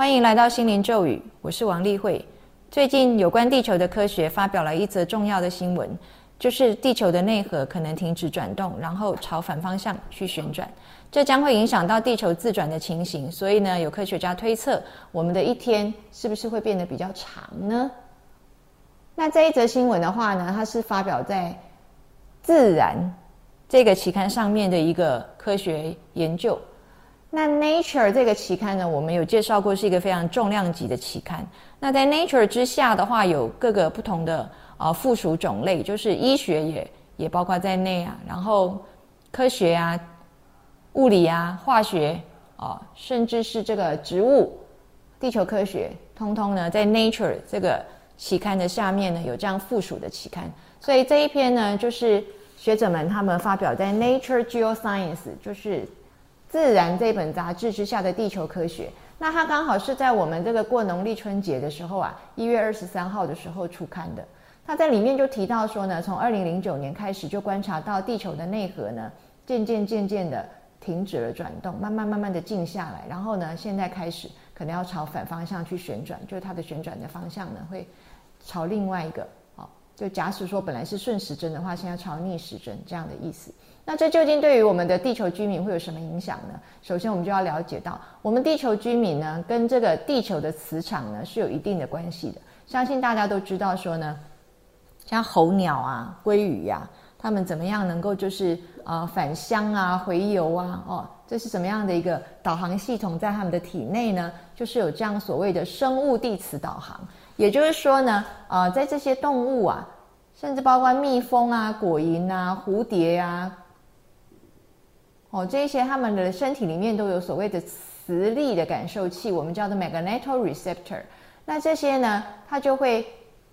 欢迎来到心灵咒语，我是王丽慧。最近有关地球的科学发表了一则重要的新闻，就是地球的内核可能停止转动，然后朝反方向去旋转，这将会影响到地球自转的情形。所以呢，有科学家推测，我们的一天是不是会变得比较长呢？那这一则新闻的话呢，它是发表在《自然》这个期刊上面的一个科学研究。那 Nature 这个期刊呢，我们有介绍过，是一个非常重量级的期刊。那在 Nature 之下的话，有各个不同的啊附属种类，就是医学也也包括在内啊，然后科学啊、物理啊、化学啊，甚至是这个植物、地球科学，通通呢在 Nature 这个期刊的下面呢有这样附属的期刊。所以这一篇呢，就是学者们他们发表在 Nature Geoscience，就是。自然这本杂志之下的地球科学，那它刚好是在我们这个过农历春节的时候啊，一月二十三号的时候出刊的。它在里面就提到说呢，从二零零九年开始就观察到地球的内核呢，渐渐渐渐的停止了转动，慢慢慢慢的静下来，然后呢，现在开始可能要朝反方向去旋转，就是它的旋转的方向呢会朝另外一个，就假使说本来是顺时针的话，现在朝逆时针这样的意思。那这究竟对于我们的地球居民会有什么影响呢？首先，我们就要了解到，我们地球居民呢，跟这个地球的磁场呢是有一定的关系的。相信大家都知道，说呢，像候鸟啊、鲑鱼呀，它们怎么样能够就是啊返乡啊、回游啊？哦，这是什么样的一个导航系统在它们的体内呢？就是有这样所谓的生物地磁导航。也就是说呢，啊，在这些动物啊，甚至包括蜜蜂啊、果蝇啊、蝴蝶啊。哦，这些他们的身体里面都有所谓的磁力的感受器，我们叫做 magnetoreceptor。那这些呢，它就会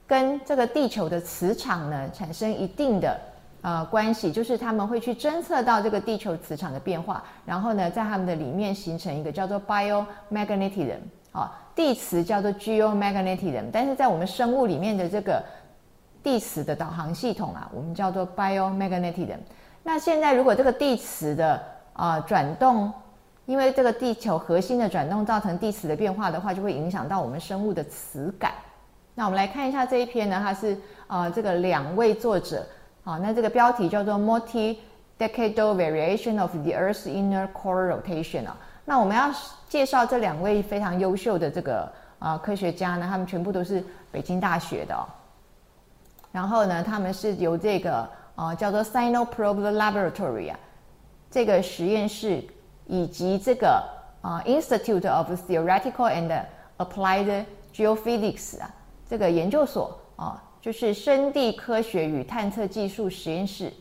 跟这个地球的磁场呢产生一定的呃关系，就是他们会去侦测到这个地球磁场的变化，然后呢，在他们的里面形成一个叫做 biomagnetism。啊，地磁叫做 geomagnetism，但是在我们生物里面的这个地磁的导航系统啊，我们叫做 biomagnetism。那现在，如果这个地磁的啊转动，因为这个地球核心的转动造成地磁的变化的话，就会影响到我们生物的磁感。那我们来看一下这一篇呢，它是啊这个两位作者啊，那这个标题叫做 Multi-decadal Variation of the Earth's Inner Core Rotation 啊。那我们要介绍这两位非常优秀的这个啊科学家呢，他们全部都是北京大学的，然后呢，他们是由这个。啊，叫做 Sinoprobe Laboratory 啊，这个实验室以及这个啊 Institute of Theoretical and Applied Geophysics 啊，这个研究所啊，就是深地科学与探测技术实验室，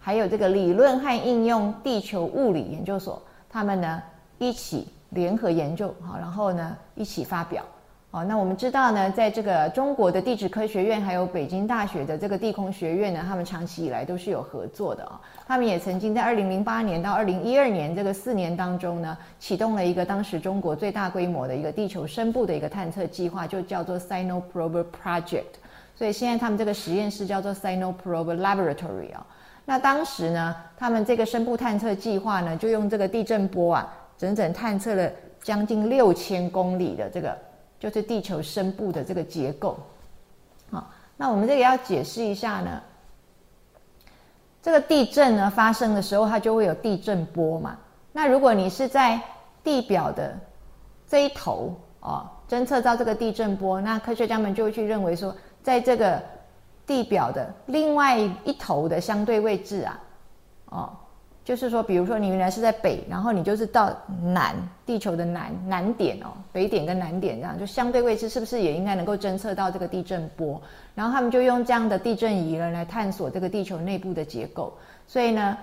还有这个理论和应用地球物理研究所，他们呢一起联合研究，好，然后呢一起发表。哦，那我们知道呢，在这个中国的地质科学院，还有北京大学的这个地空学院呢，他们长期以来都是有合作的啊。他们也曾经在二零零八年到二零一二年这个四年当中呢，启动了一个当时中国最大规模的一个地球深部的一个探测计划，就叫做 Sinoprobe Project。所以现在他们这个实验室叫做 Sinoprobe Laboratory 啊。那当时呢，他们这个深部探测计划呢，就用这个地震波啊，整整探测了将近六千公里的这个。就是地球深部的这个结构，好，那我们这个要解释一下呢。这个地震呢发生的时候，它就会有地震波嘛。那如果你是在地表的这一头哦，侦测到这个地震波，那科学家们就会去认为说，在这个地表的另外一头的相对位置啊，就是说，比如说你原来是在北，然后你就是到南，地球的南南点哦，北点跟南点这样，就相对位置是不是也应该能够侦测到这个地震波？然后他们就用这样的地震仪呢来探索这个地球内部的结构。所以呢，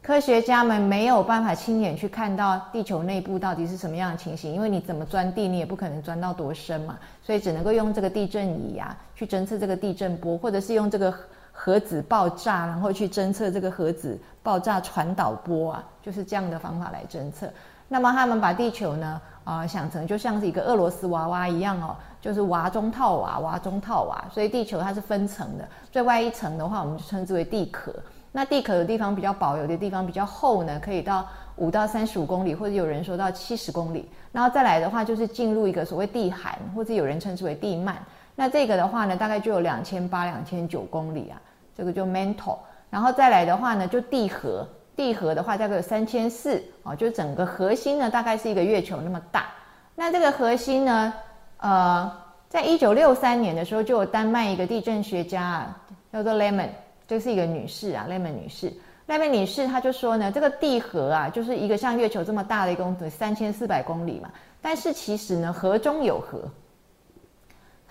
科学家们没有办法亲眼去看到地球内部到底是什么样的情形，因为你怎么钻地，你也不可能钻到多深嘛，所以只能够用这个地震仪啊去侦测这个地震波，或者是用这个。核子爆炸，然后去侦测这个核子爆炸传导波啊，就是这样的方法来侦测。那么他们把地球呢，啊，想成就像是一个俄罗斯娃娃一样哦，就是娃中套娃，娃中套娃。所以地球它是分层的，最外一层的话，我们就称之为地壳。那地壳的地方比较薄，有的地方比较厚呢，可以到五到三十五公里，或者有人说到七十公里。然后再来的话，就是进入一个所谓地寒，或者有人称之为地幔。那这个的话呢，大概就有两千八、两千九公里啊，这个就 mantle。然后再来的话呢，就地核，地核的话大概有三千四啊，就整个核心呢大概是一个月球那么大。那这个核心呢，呃，在一九六三年的时候，就有丹麦一个地震学家啊，叫做 Lemon，这是一个女士啊，Lemon 女士。Lemon 女士她就说呢，这个地核啊，就是一个像月球这么大的一公三千四百公里嘛，但是其实呢，核中有核。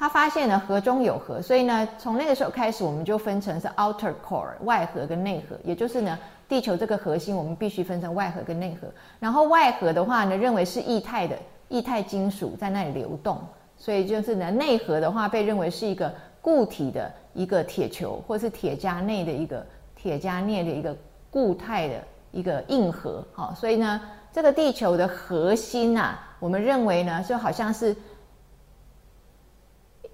他发现呢，核中有核，所以呢，从那个时候开始，我们就分成是 outer core 外核跟内核，也就是呢，地球这个核心，我们必须分成外核跟内核。然后外核的话呢，认为是液态的液态金属在那里流动，所以就是呢，内核的话被认为是一个固体的一个铁球，或是铁加内的一个铁加镍的一个固态的一个硬核。好，所以呢，这个地球的核心呐，我们认为呢，就好像是。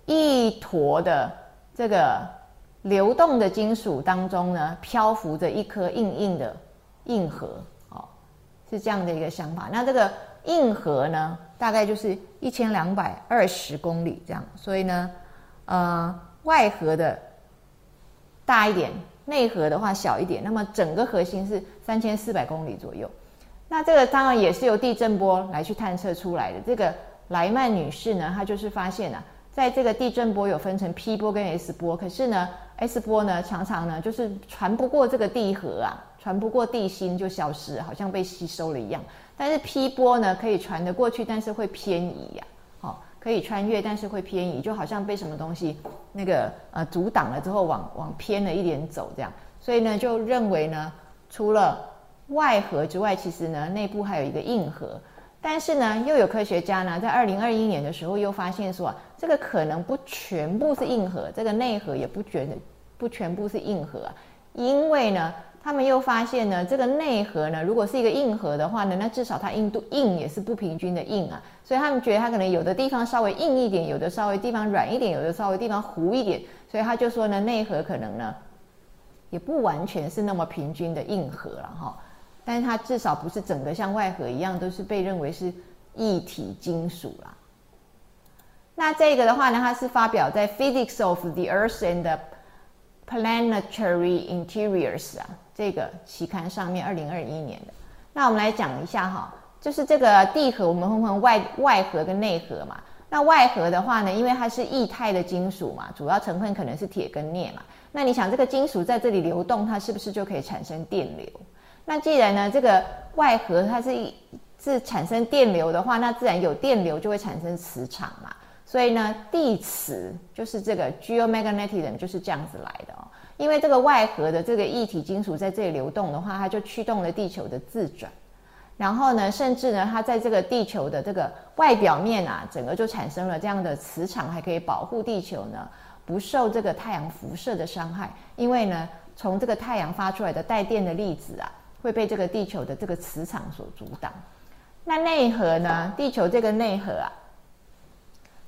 一坨的这个流动的金属当中呢，漂浮着一颗硬硬的硬核，哦，是这样的一个想法。那这个硬核呢，大概就是一千两百二十公里这样。所以呢，呃，外核的大一点，内核的话小一点。那么整个核心是三千四百公里左右。那这个当然也是由地震波来去探测出来的。这个莱曼女士呢，她就是发现啊。在这个地震波有分成 P 波跟 S 波，可是呢，S 波呢常常呢就是传不过这个地核啊，传不过地心就消失，好像被吸收了一样。但是 P 波呢可以传得过去，但是会偏移呀，好，可以穿越，但是会偏移，就好像被什么东西那个呃阻挡了之后，往往偏了一点走这样。所以呢，就认为呢，除了外核之外，其实呢内部还有一个硬核。但是呢，又有科学家呢，在二零二一年的时候又发现说，这个可能不全部是硬核，这个内核也不全不全部是硬核。因为呢，他们又发现呢，这个内核呢，如果是一个硬核的话呢，那至少它硬度硬也是不平均的硬啊。所以他们觉得它可能有的地方稍微硬一点，有的稍微地方软一点，有的稍微地方糊一点。所以他就说呢，内核可能呢，也不完全是那么平均的硬核了哈。但是它至少不是整个像外核一样都是被认为是一体金属啦。那这个的话呢，它是发表在《Physics of the Earth and Planetary Interiors》啊这个期刊上面，二零二一年的。那我们来讲一下哈，就是这个地核，我们分分外外核跟内核嘛。那外核的话呢，因为它是液态的金属嘛，主要成分可能是铁跟镍嘛。那你想，这个金属在这里流动，它是不是就可以产生电流？那既然呢，这个外核它是是产生电流的话，那自然有电流就会产生磁场嘛。所以呢，地磁就是这个 geomagnetism 就是这样子来的哦。因为这个外核的这个液体金属在这里流动的话，它就驱动了地球的自转。然后呢，甚至呢，它在这个地球的这个外表面啊，整个就产生了这样的磁场，还可以保护地球呢不受这个太阳辐射的伤害。因为呢，从这个太阳发出来的带电的粒子啊。会被这个地球的这个磁场所阻挡。那内核呢？地球这个内核啊，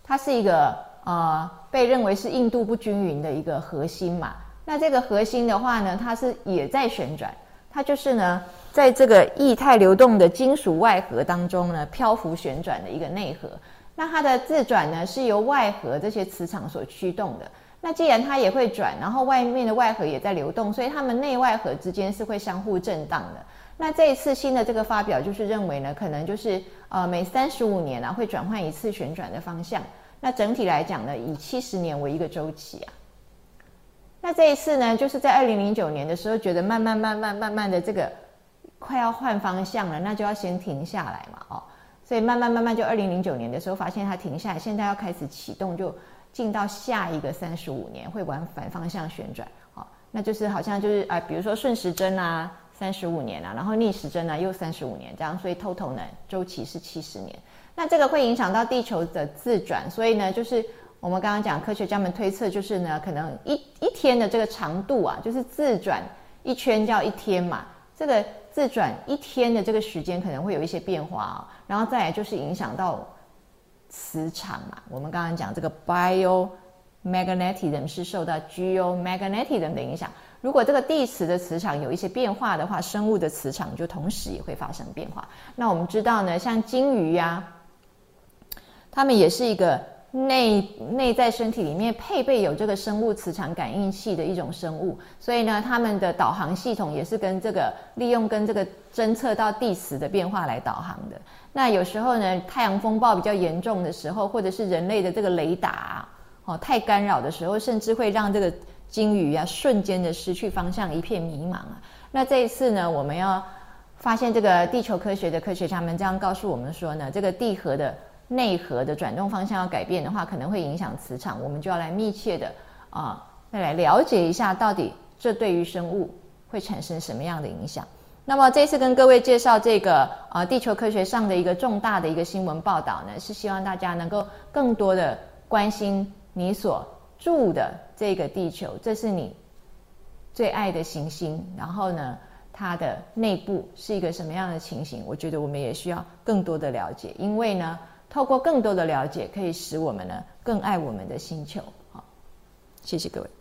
它是一个呃被认为是硬度不均匀的一个核心嘛。那这个核心的话呢，它是也在旋转，它就是呢在这个液态流动的金属外核当中呢漂浮旋转的一个内核。那它的自转呢是由外核这些磁场所驱动的。那既然它也会转，然后外面的外核也在流动，所以它们内外核之间是会相互震荡的。那这一次新的这个发表就是认为呢，可能就是呃每三十五年啊会转换一次旋转的方向。那整体来讲呢，以七十年为一个周期啊。那这一次呢，就是在二零零九年的时候，觉得慢慢慢慢慢慢的这个快要换方向了，那就要先停下来嘛，哦，所以慢慢慢慢就二零零九年的时候发现它停下来，现在要开始启动就。进到下一个三十五年会往反方向旋转，好，那就是好像就是啊，比如说顺时针啊，三十五年啊，然后逆时针呢又三十五年这样，所以 total 呢周期是七十年。那这个会影响到地球的自转，所以呢，就是我们刚刚讲科学家们推测，就是呢，可能一一天的这个长度啊，就是自转一圈叫一天嘛，这个自转一天的这个时间可能会有一些变化啊，然后再来就是影响到。磁场嘛，我们刚刚讲这个 bio magnetism 是受到 geomagnetism 的影响。如果这个地磁的磁场有一些变化的话，生物的磁场就同时也会发生变化。那我们知道呢，像鲸鱼呀，它们也是一个内内在身体里面配备有这个生物磁场感应器的一种生物，所以呢，它们的导航系统也是跟这个利用跟这个侦测到地磁的变化来导航的。那有时候呢，太阳风暴比较严重的时候，或者是人类的这个雷达哦太干扰的时候，甚至会让这个。鲸鱼啊，瞬间的失去方向，一片迷茫啊。那这一次呢，我们要发现这个地球科学的科学家们这样告诉我们说呢，这个地核的内核的转动方向要改变的话，可能会影响磁场。我们就要来密切的啊，再来了解一下，到底这对于生物会产生什么样的影响。那么这次跟各位介绍这个啊，地球科学上的一个重大的一个新闻报道呢，是希望大家能够更多的关心你所。住的这个地球，这是你最爱的行星。然后呢，它的内部是一个什么样的情形？我觉得我们也需要更多的了解，因为呢，透过更多的了解，可以使我们呢更爱我们的星球。好，谢谢各位。